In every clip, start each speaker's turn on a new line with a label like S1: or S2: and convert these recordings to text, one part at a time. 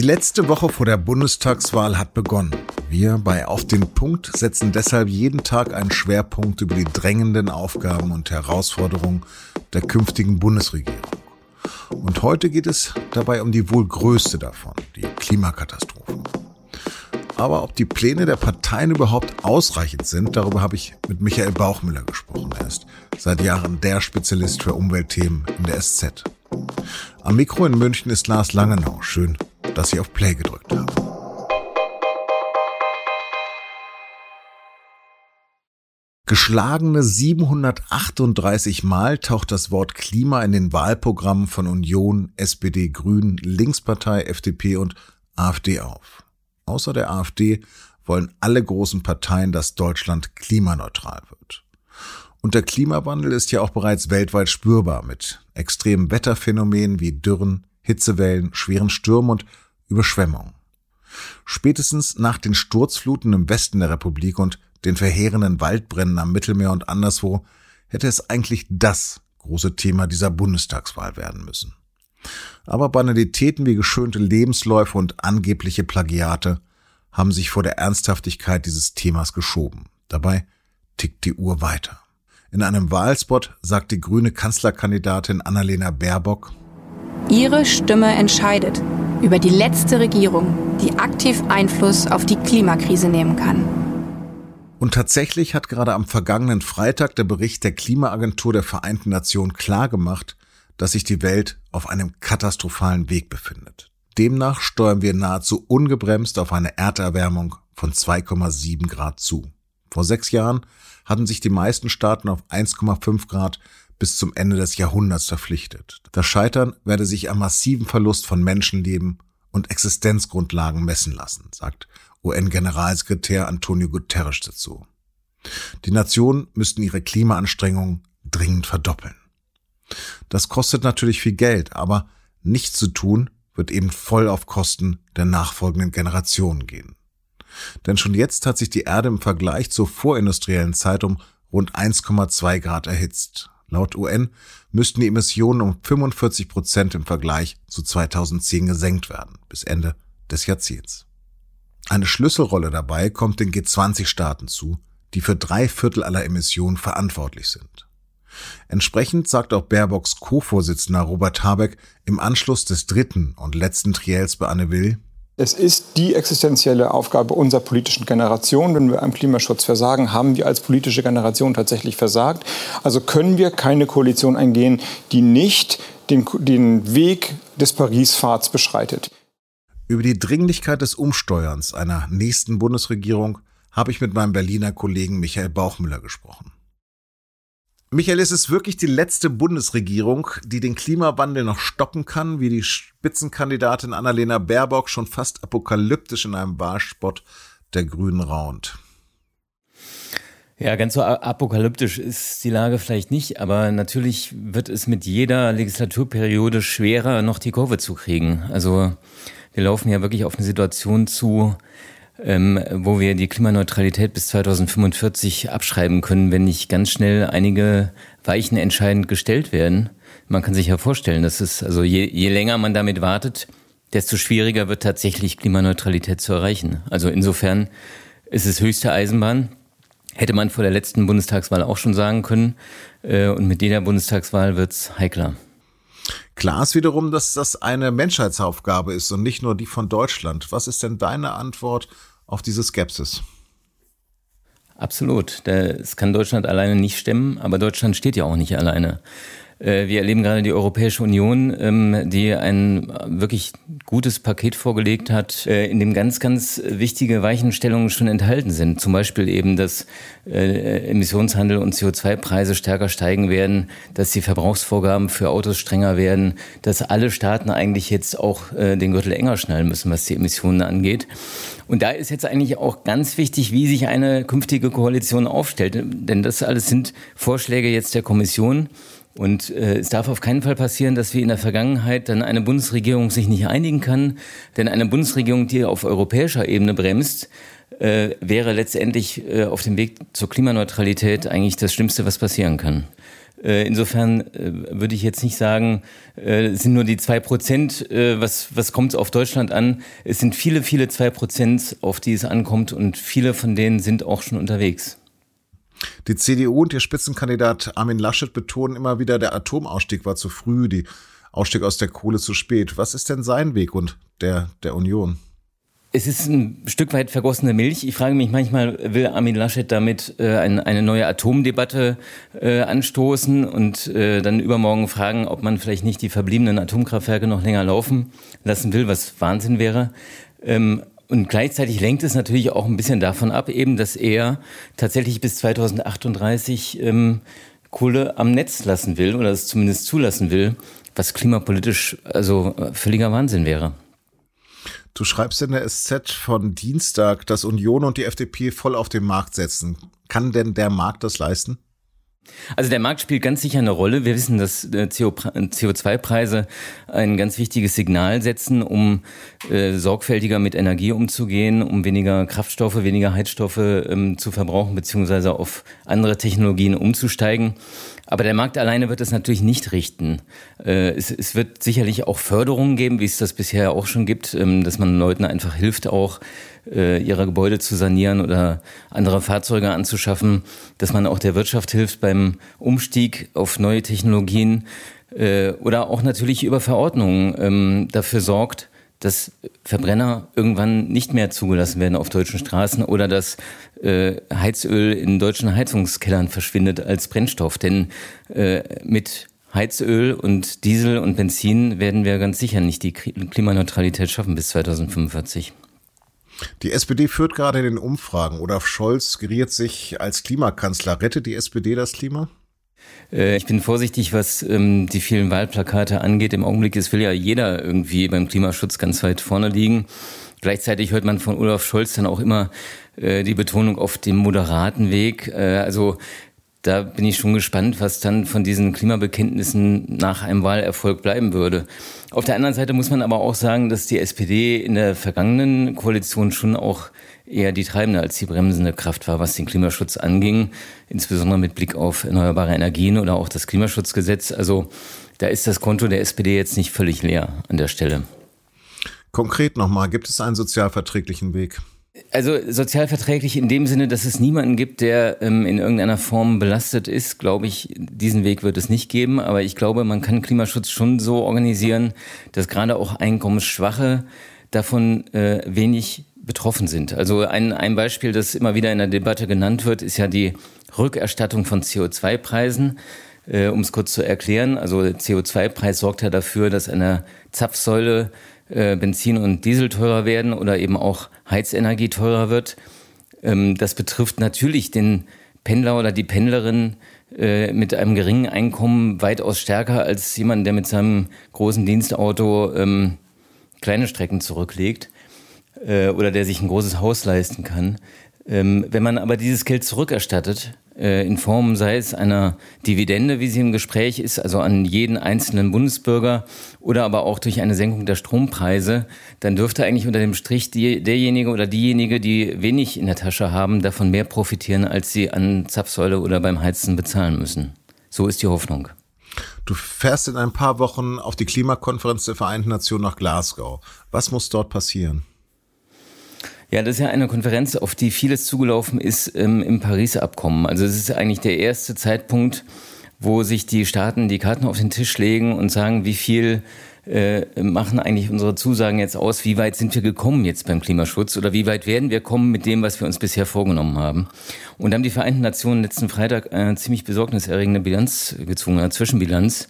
S1: Die letzte Woche vor der Bundestagswahl hat begonnen. Wir bei Auf den Punkt setzen deshalb jeden Tag einen Schwerpunkt über die drängenden Aufgaben und Herausforderungen der künftigen Bundesregierung. Und heute geht es dabei um die wohl größte davon, die Klimakatastrophe. Aber ob die Pläne der Parteien überhaupt ausreichend sind, darüber habe ich mit Michael Bauchmüller gesprochen. Er ist seit Jahren der Spezialist für Umweltthemen in der SZ. Am Mikro in München ist Lars Langenau. Schön, dass Sie auf Play gedrückt haben. Geschlagene 738 Mal taucht das Wort Klima in den Wahlprogrammen von Union, SPD, Grünen, Linkspartei, FDP und AfD auf. Außer der AfD wollen alle großen Parteien, dass Deutschland klimaneutral wird. Und der Klimawandel ist ja auch bereits weltweit spürbar mit extremen Wetterphänomenen wie Dürren, Hitzewellen, schweren Stürmen und Überschwemmungen. Spätestens nach den Sturzfluten im Westen der Republik und den verheerenden Waldbränden am Mittelmeer und anderswo hätte es eigentlich das große Thema dieser Bundestagswahl werden müssen. Aber Banalitäten wie geschönte Lebensläufe und angebliche Plagiate haben sich vor der Ernsthaftigkeit dieses Themas geschoben. Dabei tickt die Uhr weiter. In einem Wahlspot sagt die grüne Kanzlerkandidatin Annalena Baerbock,
S2: Ihre Stimme entscheidet über die letzte Regierung, die aktiv Einfluss auf die Klimakrise nehmen kann.
S1: Und tatsächlich hat gerade am vergangenen Freitag der Bericht der Klimaagentur der Vereinten Nationen klargemacht, dass sich die Welt auf einem katastrophalen Weg befindet. Demnach steuern wir nahezu ungebremst auf eine Erderwärmung von 2,7 Grad zu. Vor sechs Jahren hatten sich die meisten Staaten auf 1,5 Grad bis zum Ende des Jahrhunderts verpflichtet. Das Scheitern werde sich am massiven Verlust von Menschenleben und Existenzgrundlagen messen lassen, sagt UN-Generalsekretär Antonio Guterres dazu. Die Nationen müssten ihre Klimaanstrengungen dringend verdoppeln. Das kostet natürlich viel Geld, aber nichts zu tun wird eben voll auf Kosten der nachfolgenden Generationen gehen. Denn schon jetzt hat sich die Erde im Vergleich zur vorindustriellen Zeit um rund 1,2 Grad erhitzt. Laut UN müssten die Emissionen um 45 Prozent im Vergleich zu 2010 gesenkt werden, bis Ende des Jahrzehnts. Eine Schlüsselrolle dabei kommt den G20-Staaten zu, die für drei Viertel aller Emissionen verantwortlich sind. Entsprechend sagt auch Baerbocks Co-Vorsitzender Robert Habeck im Anschluss des dritten und letzten Triels bei Anne Will,
S3: es ist die existenzielle Aufgabe unserer politischen Generation. Wenn wir am Klimaschutz versagen, haben wir als politische Generation tatsächlich versagt. Also können wir keine Koalition eingehen, die nicht den, den Weg des Paris-Pfads beschreitet.
S1: Über die Dringlichkeit des Umsteuerns einer nächsten Bundesregierung habe ich mit meinem Berliner Kollegen Michael Bauchmüller gesprochen. Michael, ist es wirklich die letzte Bundesregierung, die den Klimawandel noch stoppen kann, wie die Spitzenkandidatin Annalena Baerbock schon fast apokalyptisch in einem Wahlspot der Grünen raunt?
S4: Ja, ganz so apokalyptisch ist die Lage vielleicht nicht, aber natürlich wird es mit jeder Legislaturperiode schwerer, noch die Kurve zu kriegen. Also wir laufen ja wirklich auf eine Situation zu, ähm, wo wir die Klimaneutralität bis 2045 abschreiben können, wenn nicht ganz schnell einige Weichen entscheidend gestellt werden. Man kann sich ja vorstellen, dass es, also je, je länger man damit wartet, desto schwieriger wird tatsächlich Klimaneutralität zu erreichen. Also insofern ist es höchste Eisenbahn. Hätte man vor der letzten Bundestagswahl auch schon sagen können. Äh, und mit jeder Bundestagswahl wird's heikler.
S1: Klar ist wiederum, dass das eine Menschheitsaufgabe ist und nicht nur die von Deutschland. Was ist denn deine Antwort auf diese Skepsis.
S4: Absolut. Das kann Deutschland alleine nicht stemmen, aber Deutschland steht ja auch nicht alleine. Äh, wir erleben gerade die Europäische Union, ähm, die ein wirklich gutes Paket vorgelegt hat, äh, in dem ganz, ganz wichtige Weichenstellungen schon enthalten sind. Zum Beispiel eben, dass äh, Emissionshandel und CO2-Preise stärker steigen werden, dass die Verbrauchsvorgaben für Autos strenger werden, dass alle Staaten eigentlich jetzt auch den Gürtel enger schnallen müssen, was die Emissionen angeht. Und da ist jetzt eigentlich auch ganz wichtig, wie sich eine künftige Koalition aufstellt. Denn das alles sind Vorschläge jetzt der Kommission. Und äh, es darf auf keinen Fall passieren, dass wie in der Vergangenheit dann eine Bundesregierung sich nicht einigen kann. Denn eine Bundesregierung, die auf europäischer Ebene bremst, äh, wäre letztendlich äh, auf dem Weg zur Klimaneutralität eigentlich das Schlimmste, was passieren kann. Äh, insofern äh, würde ich jetzt nicht sagen, äh, es sind nur die zwei Prozent, was, was kommt auf Deutschland an? Es sind viele, viele zwei Prozent, auf die es ankommt und viele von denen sind auch schon unterwegs.
S1: Die CDU und ihr Spitzenkandidat Armin Laschet betonen immer wieder, der Atomausstieg war zu früh, die Ausstieg aus der Kohle zu spät. Was ist denn sein Weg und der der Union?
S4: Es ist ein Stück weit vergossene Milch. Ich frage mich manchmal, will Armin Laschet damit äh, ein, eine neue Atomdebatte äh, anstoßen und äh, dann übermorgen fragen, ob man vielleicht nicht die verbliebenen Atomkraftwerke noch länger laufen lassen will, was Wahnsinn wäre. Ähm, und gleichzeitig lenkt es natürlich auch ein bisschen davon ab, eben, dass er tatsächlich bis 2038 ähm, Kohle am Netz lassen will oder es zumindest zulassen will, was klimapolitisch also äh, völliger Wahnsinn wäre.
S1: Du schreibst in der SZ von Dienstag, dass Union und die FDP voll auf den Markt setzen. Kann denn der Markt das leisten?
S4: Also der Markt spielt ganz sicher eine Rolle. Wir wissen, dass äh, CO2-Preise ein ganz wichtiges Signal setzen, um äh, sorgfältiger mit Energie umzugehen, um weniger Kraftstoffe, weniger Heizstoffe ähm, zu verbrauchen, beziehungsweise auf andere Technologien umzusteigen. Aber der Markt alleine wird es natürlich nicht richten. Äh, es, es, wird sicherlich auch Förderungen geben, wie es das bisher auch schon gibt, ähm, dass man Leuten einfach hilft, auch äh, ihre Gebäude zu sanieren oder andere Fahrzeuge anzuschaffen, dass man auch der Wirtschaft hilft beim Umstieg auf neue Technologien äh, oder auch natürlich über Verordnungen ähm, dafür sorgt, dass Verbrenner irgendwann nicht mehr zugelassen werden auf deutschen Straßen oder dass äh, Heizöl in deutschen Heizungskellern verschwindet als Brennstoff. Denn äh, mit Heizöl und Diesel und Benzin werden wir ganz sicher nicht die Klimaneutralität schaffen bis 2045.
S1: Die SPD führt gerade in den Umfragen. Olaf Scholz geriert sich als Klimakanzler. Rettet die SPD das Klima?
S4: Äh, ich bin vorsichtig, was ähm, die vielen Wahlplakate angeht. Im Augenblick ist will ja jeder irgendwie beim Klimaschutz ganz weit vorne liegen. Gleichzeitig hört man von Olaf Scholz dann auch immer äh, die Betonung auf dem moderaten Weg. Äh, also da bin ich schon gespannt, was dann von diesen Klimabekenntnissen nach einem Wahlerfolg bleiben würde. Auf der anderen Seite muss man aber auch sagen, dass die SPD in der vergangenen Koalition schon auch eher die treibende als die bremsende Kraft war, was den Klimaschutz anging, insbesondere mit Blick auf erneuerbare Energien oder auch das Klimaschutzgesetz. Also da ist das Konto der SPD jetzt nicht völlig leer an der Stelle.
S1: Konkret nochmal, gibt es einen sozialverträglichen Weg?
S4: Also sozialverträglich in dem Sinne, dass es niemanden gibt, der ähm, in irgendeiner Form belastet ist, glaube ich, diesen Weg wird es nicht geben. Aber ich glaube, man kann Klimaschutz schon so organisieren, dass gerade auch Einkommensschwache davon äh, wenig betroffen sind. Also ein, ein Beispiel, das immer wieder in der Debatte genannt wird, ist ja die Rückerstattung von CO2-Preisen. Äh, um es kurz zu erklären, also CO2-Preis sorgt ja dafür, dass eine Zapfsäule äh, Benzin und Diesel teurer werden oder eben auch Heizenergie teurer wird. Ähm, das betrifft natürlich den Pendler oder die Pendlerin äh, mit einem geringen Einkommen weitaus stärker als jemand, der mit seinem großen Dienstauto ähm, kleine Strecken zurücklegt äh, oder der sich ein großes Haus leisten kann. Ähm, wenn man aber dieses Geld zurückerstattet, in Form sei es einer Dividende, wie sie im Gespräch ist, also an jeden einzelnen Bundesbürger oder aber auch durch eine Senkung der Strompreise, dann dürfte eigentlich unter dem Strich die, derjenige oder diejenige, die wenig in der Tasche haben, davon mehr profitieren, als sie an Zapfsäule oder beim Heizen bezahlen müssen. So ist die Hoffnung.
S1: Du fährst in ein paar Wochen auf die Klimakonferenz der Vereinten Nationen nach Glasgow. Was muss dort passieren?
S4: Ja, das ist ja eine Konferenz, auf die vieles zugelaufen ist ähm, im Paris-Abkommen. Also es ist eigentlich der erste Zeitpunkt, wo sich die Staaten die Karten auf den Tisch legen und sagen, wie viel äh, machen eigentlich unsere Zusagen jetzt aus, wie weit sind wir gekommen jetzt beim Klimaschutz oder wie weit werden wir kommen mit dem, was wir uns bisher vorgenommen haben. Und haben die Vereinten Nationen letzten Freitag eine ziemlich besorgniserregende Bilanz gezwungen, eine Zwischenbilanz.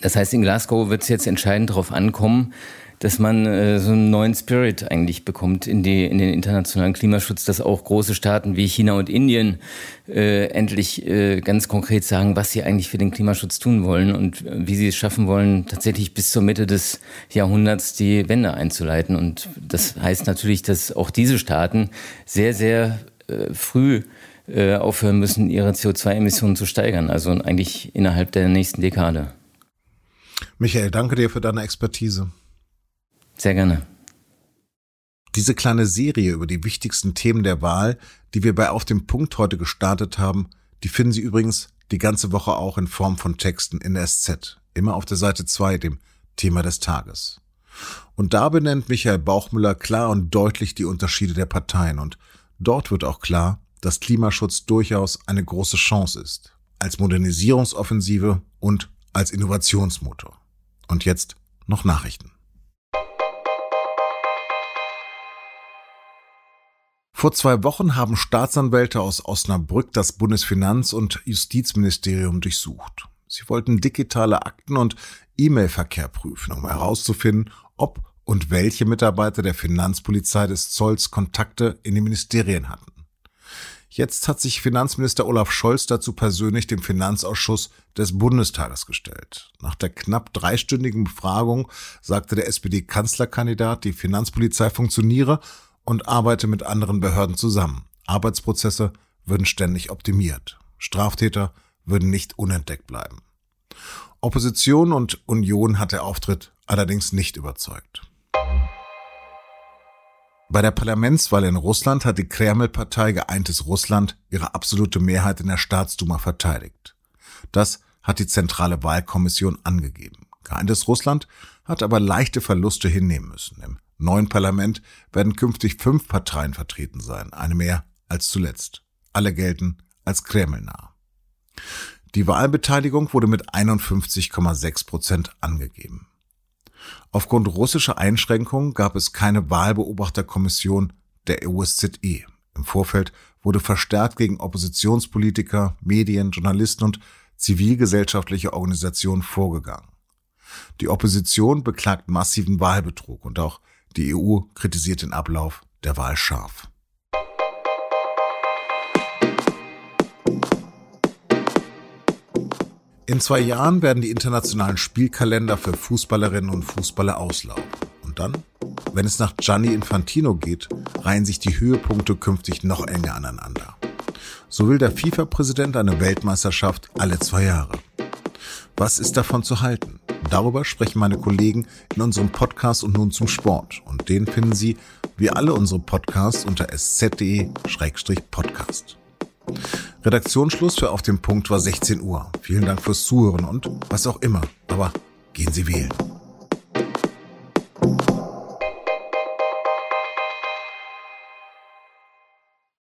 S4: Das heißt, in Glasgow wird es jetzt entscheidend darauf ankommen, dass man äh, so einen neuen Spirit eigentlich bekommt in, die, in den internationalen Klimaschutz, dass auch große Staaten wie China und Indien äh, endlich äh, ganz konkret sagen, was sie eigentlich für den Klimaschutz tun wollen und äh, wie sie es schaffen wollen, tatsächlich bis zur Mitte des Jahrhunderts die Wende einzuleiten. Und das heißt natürlich, dass auch diese Staaten sehr, sehr äh, früh äh, aufhören müssen, ihre CO2-Emissionen zu steigern, also eigentlich innerhalb der nächsten Dekade.
S1: Michael, danke dir für deine Expertise.
S4: Sehr gerne.
S1: Diese kleine Serie über die wichtigsten Themen der Wahl, die wir bei Auf dem Punkt heute gestartet haben, die finden Sie übrigens die ganze Woche auch in Form von Texten in der SZ, immer auf der Seite 2, dem Thema des Tages. Und da benennt Michael Bauchmüller klar und deutlich die Unterschiede der Parteien und dort wird auch klar, dass Klimaschutz durchaus eine große Chance ist, als Modernisierungsoffensive und als Innovationsmotor. Und jetzt noch Nachrichten. Vor zwei Wochen haben Staatsanwälte aus Osnabrück das Bundesfinanz- und Justizministerium durchsucht. Sie wollten digitale Akten und E-Mail-Verkehr prüfen, um herauszufinden, ob und welche Mitarbeiter der Finanzpolizei des Zolls Kontakte in den Ministerien hatten. Jetzt hat sich Finanzminister Olaf Scholz dazu persönlich dem Finanzausschuss des Bundestages gestellt. Nach der knapp dreistündigen Befragung sagte der SPD-Kanzlerkandidat, die Finanzpolizei funktioniere und arbeite mit anderen Behörden zusammen. Arbeitsprozesse würden ständig optimiert. Straftäter würden nicht unentdeckt bleiben. Opposition und Union hat der Auftritt allerdings nicht überzeugt. Bei der Parlamentswahl in Russland hat die Kreml-Partei Geeintes Russland ihre absolute Mehrheit in der Staatsduma verteidigt. Das hat die Zentrale Wahlkommission angegeben. Geeintes Russland hat aber leichte Verluste hinnehmen müssen. Im neuen Parlament werden künftig fünf Parteien vertreten sein, eine mehr als zuletzt. Alle gelten als kremlnah. Die Wahlbeteiligung wurde mit 51,6 Prozent angegeben. Aufgrund russischer Einschränkungen gab es keine Wahlbeobachterkommission der OSZE. Im Vorfeld wurde verstärkt gegen Oppositionspolitiker, Medien, Journalisten und zivilgesellschaftliche Organisationen vorgegangen. Die Opposition beklagt massiven Wahlbetrug und auch die EU kritisiert den Ablauf der Wahl scharf. In zwei Jahren werden die internationalen Spielkalender für Fußballerinnen und Fußballer auslaufen. Und dann, wenn es nach Gianni Infantino geht, reihen sich die Höhepunkte künftig noch enger aneinander. So will der FIFA-Präsident eine Weltmeisterschaft alle zwei Jahre. Was ist davon zu halten? Darüber sprechen meine Kollegen in unserem Podcast und nun zum Sport. Und den finden Sie, wie alle unsere Podcasts, unter sz.de-podcast. Redaktionsschluss für Auf dem Punkt war 16 Uhr. Vielen Dank fürs Zuhören und was auch immer. Aber gehen Sie wählen.